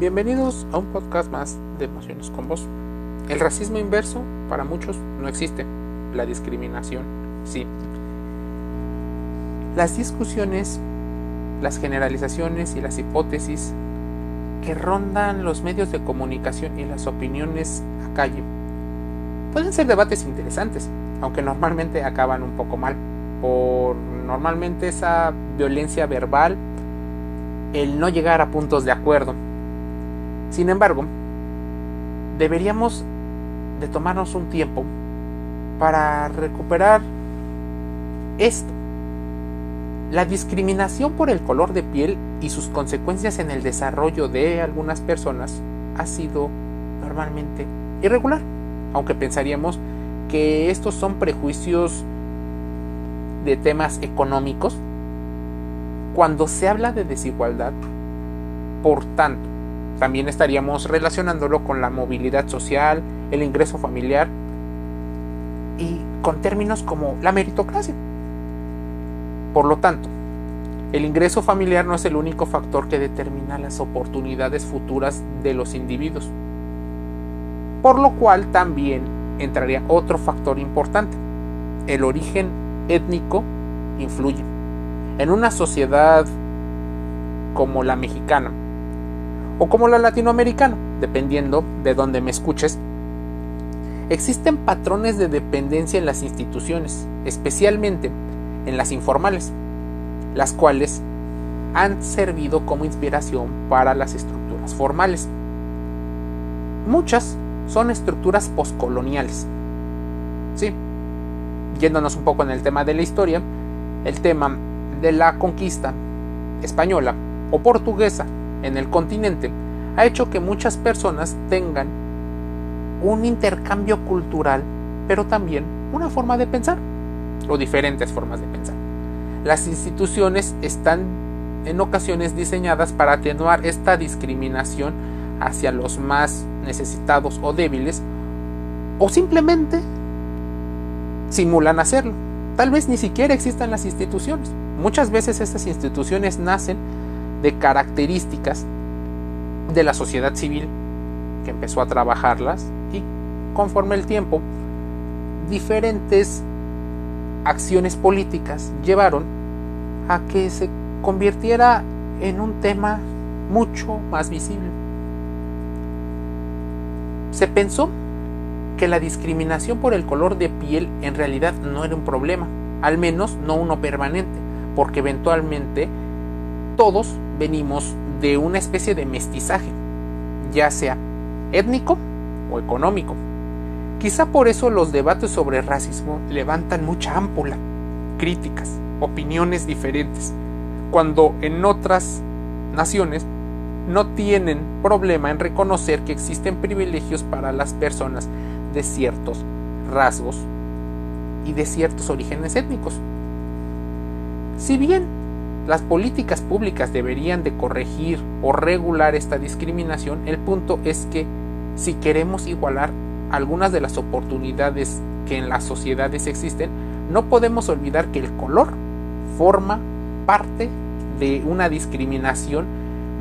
Bienvenidos a un podcast más de Emociones con Vos. El racismo inverso para muchos no existe, la discriminación sí. Las discusiones, las generalizaciones y las hipótesis que rondan los medios de comunicación y las opiniones a calle pueden ser debates interesantes, aunque normalmente acaban un poco mal, por normalmente esa violencia verbal, el no llegar a puntos de acuerdo sin embargo, deberíamos de tomarnos un tiempo para recuperar esto. La discriminación por el color de piel y sus consecuencias en el desarrollo de algunas personas ha sido normalmente irregular, aunque pensaríamos que estos son prejuicios de temas económicos. Cuando se habla de desigualdad, por tanto, también estaríamos relacionándolo con la movilidad social, el ingreso familiar y con términos como la meritocracia. Por lo tanto, el ingreso familiar no es el único factor que determina las oportunidades futuras de los individuos. Por lo cual también entraría otro factor importante. El origen étnico influye. En una sociedad como la mexicana, o como la latinoamericana, dependiendo de dónde me escuches. Existen patrones de dependencia en las instituciones, especialmente en las informales, las cuales han servido como inspiración para las estructuras formales. Muchas son estructuras poscoloniales. Sí, yéndonos un poco en el tema de la historia, el tema de la conquista española o portuguesa en el continente ha hecho que muchas personas tengan un intercambio cultural, pero también una forma de pensar o diferentes formas de pensar. Las instituciones están en ocasiones diseñadas para atenuar esta discriminación hacia los más necesitados o débiles o simplemente simulan hacerlo. Tal vez ni siquiera existan las instituciones. Muchas veces estas instituciones nacen de características de la sociedad civil que empezó a trabajarlas y conforme el tiempo diferentes acciones políticas llevaron a que se convirtiera en un tema mucho más visible. Se pensó que la discriminación por el color de piel en realidad no era un problema, al menos no uno permanente, porque eventualmente todos venimos de una especie de mestizaje, ya sea étnico o económico. Quizá por eso los debates sobre racismo levantan mucha ámpula, críticas, opiniones diferentes, cuando en otras naciones no tienen problema en reconocer que existen privilegios para las personas de ciertos rasgos y de ciertos orígenes étnicos. Si bien las políticas públicas deberían de corregir o regular esta discriminación. El punto es que si queremos igualar algunas de las oportunidades que en las sociedades existen, no podemos olvidar que el color forma parte de una discriminación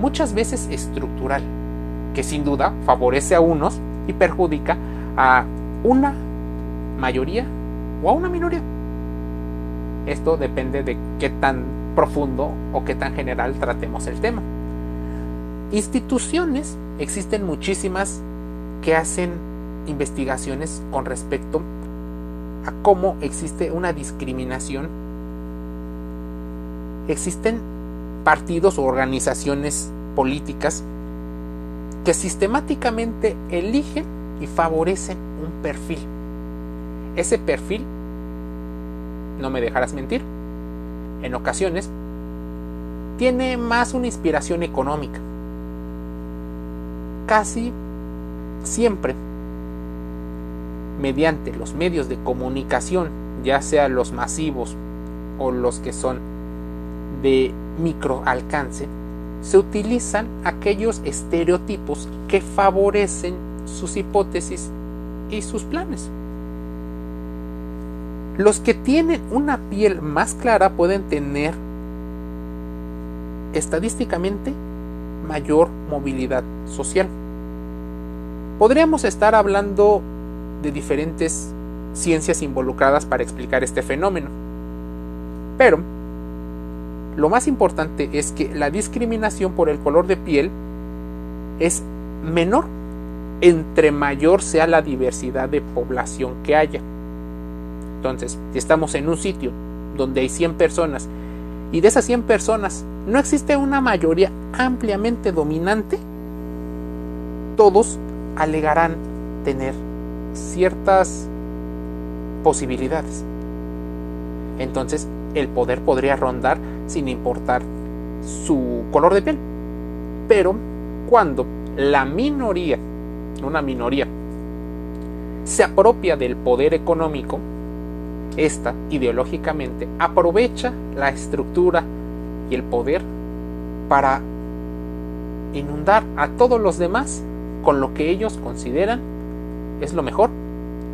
muchas veces estructural, que sin duda favorece a unos y perjudica a una mayoría o a una minoría. Esto depende de qué tan profundo o qué tan general tratemos el tema. Instituciones, existen muchísimas que hacen investigaciones con respecto a cómo existe una discriminación. Existen partidos o organizaciones políticas que sistemáticamente eligen y favorecen un perfil. Ese perfil, no me dejarás mentir, en ocasiones, tiene más una inspiración económica. Casi siempre, mediante los medios de comunicación, ya sea los masivos o los que son de micro alcance, se utilizan aquellos estereotipos que favorecen sus hipótesis y sus planes. Los que tienen una piel más clara pueden tener estadísticamente mayor movilidad social. Podríamos estar hablando de diferentes ciencias involucradas para explicar este fenómeno. Pero lo más importante es que la discriminación por el color de piel es menor entre mayor sea la diversidad de población que haya. Entonces, si estamos en un sitio donde hay 100 personas y de esas 100 personas no existe una mayoría ampliamente dominante, todos alegarán tener ciertas posibilidades. Entonces, el poder podría rondar sin importar su color de piel. Pero cuando la minoría, una minoría, se apropia del poder económico, esta ideológicamente aprovecha la estructura y el poder para inundar a todos los demás con lo que ellos consideran es lo mejor,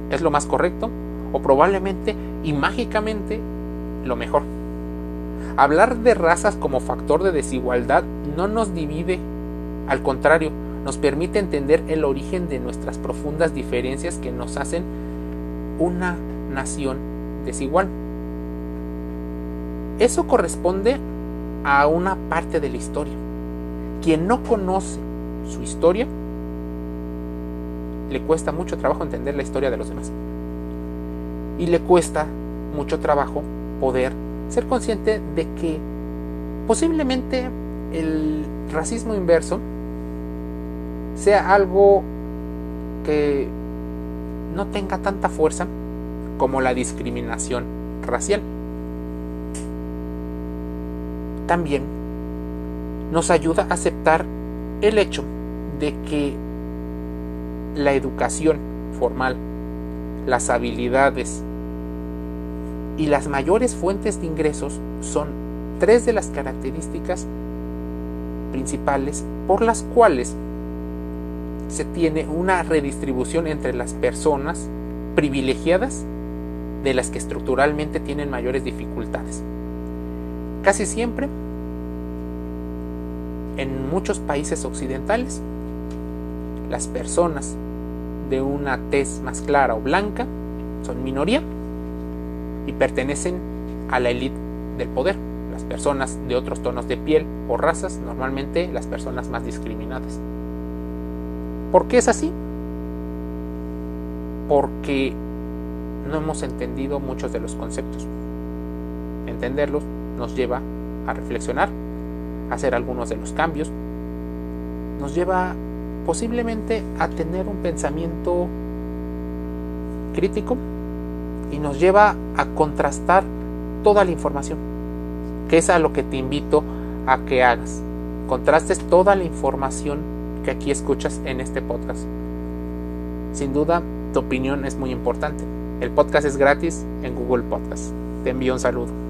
es lo más correcto o probablemente y mágicamente lo mejor. Hablar de razas como factor de desigualdad no nos divide, al contrario, nos permite entender el origen de nuestras profundas diferencias que nos hacen una nación desigual. Eso corresponde a una parte de la historia. Quien no conoce su historia, le cuesta mucho trabajo entender la historia de los demás. Y le cuesta mucho trabajo poder ser consciente de que posiblemente el racismo inverso sea algo que no tenga tanta fuerza como la discriminación racial. También nos ayuda a aceptar el hecho de que la educación formal, las habilidades y las mayores fuentes de ingresos son tres de las características principales por las cuales se tiene una redistribución entre las personas privilegiadas de las que estructuralmente tienen mayores dificultades. Casi siempre, en muchos países occidentales, las personas de una tez más clara o blanca son minoría y pertenecen a la élite del poder. Las personas de otros tonos de piel o razas, normalmente las personas más discriminadas. ¿Por qué es así? Porque no hemos entendido muchos de los conceptos. Entenderlos nos lleva a reflexionar, a hacer algunos de los cambios, nos lleva posiblemente a tener un pensamiento crítico y nos lleva a contrastar toda la información, que es a lo que te invito a que hagas. Contrastes toda la información que aquí escuchas en este podcast. Sin duda, tu opinión es muy importante. El podcast es gratis en Google Podcast. Te envío un saludo.